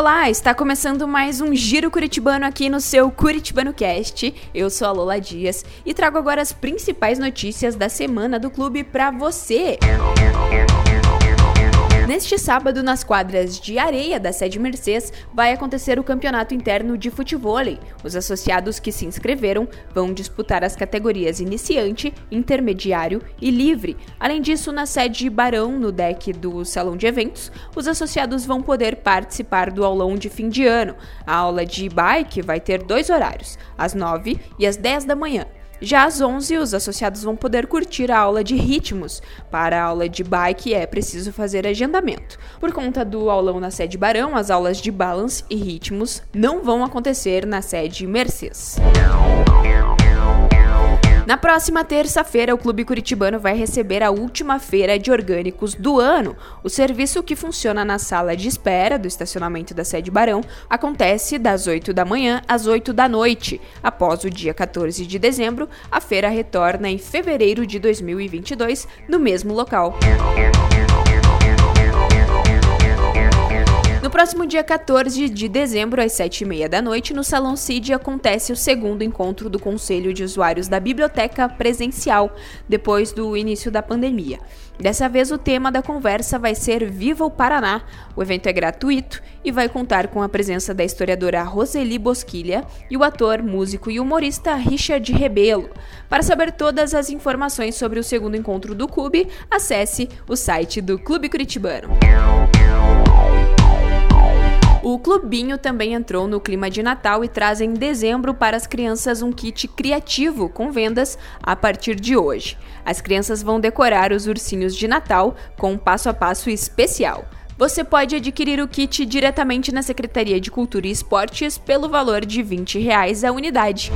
Olá, está começando mais um Giro Curitibano aqui no seu Curitibano Cast. Eu sou a Lola Dias e trago agora as principais notícias da semana do clube para você. Neste sábado, nas quadras de areia da sede Mercês, vai acontecer o campeonato interno de futevôlei. Os associados que se inscreveram vão disputar as categorias iniciante, intermediário e livre. Além disso, na sede Barão, no deck do salão de eventos, os associados vão poder participar do aulão de fim de ano. A aula de bike vai ter dois horários, às 9 e às 10 da manhã. Já às 11, os associados vão poder curtir a aula de ritmos. Para a aula de bike é preciso fazer agendamento. Por conta do aulão na sede Barão, as aulas de balance e ritmos não vão acontecer na sede Mercedes. Na próxima terça-feira, o Clube Curitibano vai receber a última feira de orgânicos do ano. O serviço que funciona na sala de espera do estacionamento da sede Barão acontece das 8 da manhã às 8 da noite. Após o dia 14 de dezembro, a feira retorna em fevereiro de 2022 no mesmo local. No próximo dia 14 de dezembro, às 7h30 da noite, no Salão CID acontece o segundo encontro do Conselho de Usuários da Biblioteca presencial, depois do início da pandemia. Dessa vez, o tema da conversa vai ser Viva o Paraná. O evento é gratuito e vai contar com a presença da historiadora Roseli Bosquilha e o ator, músico e humorista Richard Rebelo. Para saber todas as informações sobre o segundo encontro do clube, acesse o site do Clube Curitibano. O Clubinho também entrou no clima de Natal e traz em dezembro para as crianças um kit criativo com vendas a partir de hoje. As crianças vão decorar os ursinhos de Natal com um passo a passo especial. Você pode adquirir o kit diretamente na Secretaria de Cultura e Esportes pelo valor de 20 reais a unidade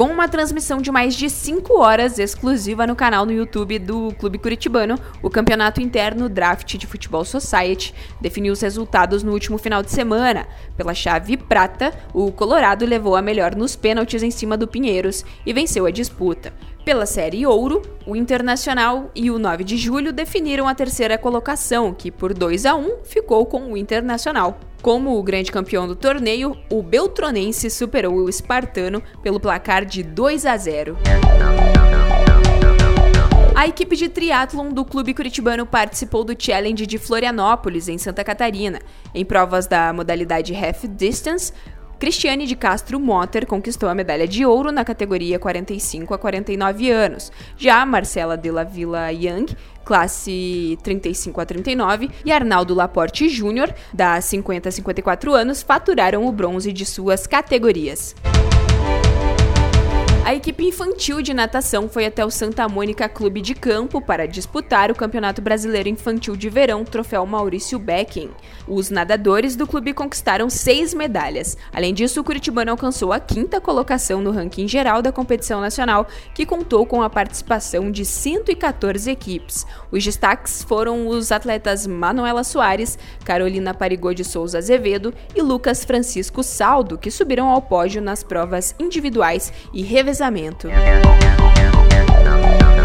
com uma transmissão de mais de 5 horas exclusiva no canal no YouTube do Clube Curitibano, o Campeonato Interno Draft de Futebol Society definiu os resultados no último final de semana. Pela chave prata, o Colorado levou a melhor nos pênaltis em cima do Pinheiros e venceu a disputa. Pela série Ouro, o Internacional e o 9 de Julho definiram a terceira colocação, que por 2 a 1 ficou com o Internacional. Como o grande campeão do torneio, o Beltronense superou o Espartano pelo placar de 2 a 0. A equipe de triatlon do Clube Curitibano participou do Challenge de Florianópolis, em Santa Catarina. Em provas da modalidade Half Distance, Cristiane de Castro Motter conquistou a medalha de ouro na categoria 45 a 49 anos. Já Marcela de la Villa Young, classe 35 a 39, e Arnaldo Laporte Júnior, da 50 a 54 anos, faturaram o bronze de suas categorias. A equipe infantil de natação foi até o Santa Mônica Clube de Campo para disputar o Campeonato Brasileiro Infantil de Verão Troféu Maurício Becking. Os nadadores do clube conquistaram seis medalhas. Além disso, o Curitibano alcançou a quinta colocação no ranking geral da competição nacional, que contou com a participação de 114 equipes. Os destaques foram os atletas Manuela Soares, Carolina Parigô de Souza Azevedo e Lucas Francisco Saldo, que subiram ao pódio nas provas individuais e revezamentos casamento.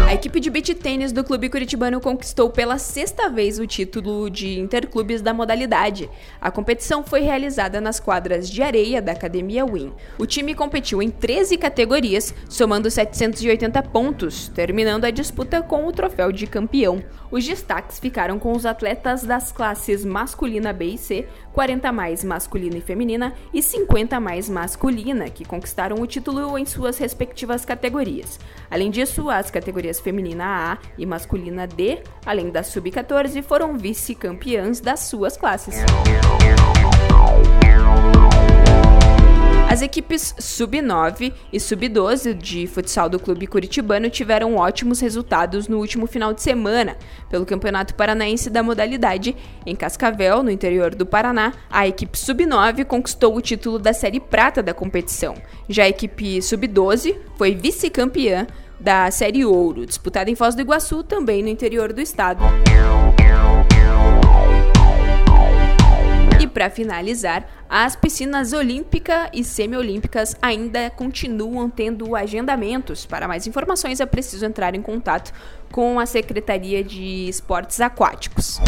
A equipe de beach tênis do clube curitibano conquistou pela sexta vez o título de interclubes da modalidade. A competição foi realizada nas quadras de areia da Academia Win. O time competiu em 13 categorias, somando 780 pontos, terminando a disputa com o troféu de campeão. Os destaques ficaram com os atletas das classes masculina B e C, 40 mais masculina e feminina e 50 mais masculina, que conquistaram o título em suas respectivas categorias. Além disso, as categorias feminina A e masculina D, além da sub-14, foram vice-campeãs das suas classes. As equipes sub-9 e sub-12 de futsal do clube curitibano tiveram ótimos resultados no último final de semana. Pelo Campeonato Paranaense da modalidade, em Cascavel, no interior do Paraná, a equipe sub-9 conquistou o título da Série Prata da competição. Já a equipe sub-12 foi vice-campeã da Série Ouro, disputada em Foz do Iguaçu, também no interior do estado. E para finalizar, as piscinas olímpica e semiolímpicas ainda continuam tendo agendamentos. Para mais informações é preciso entrar em contato com a Secretaria de Esportes Aquáticos.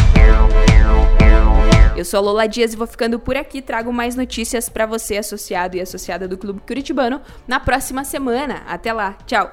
Eu sou a Lola Dias e vou ficando por aqui. Trago mais notícias para você, associado e associada do Clube Curitibano, na próxima semana. Até lá, tchau!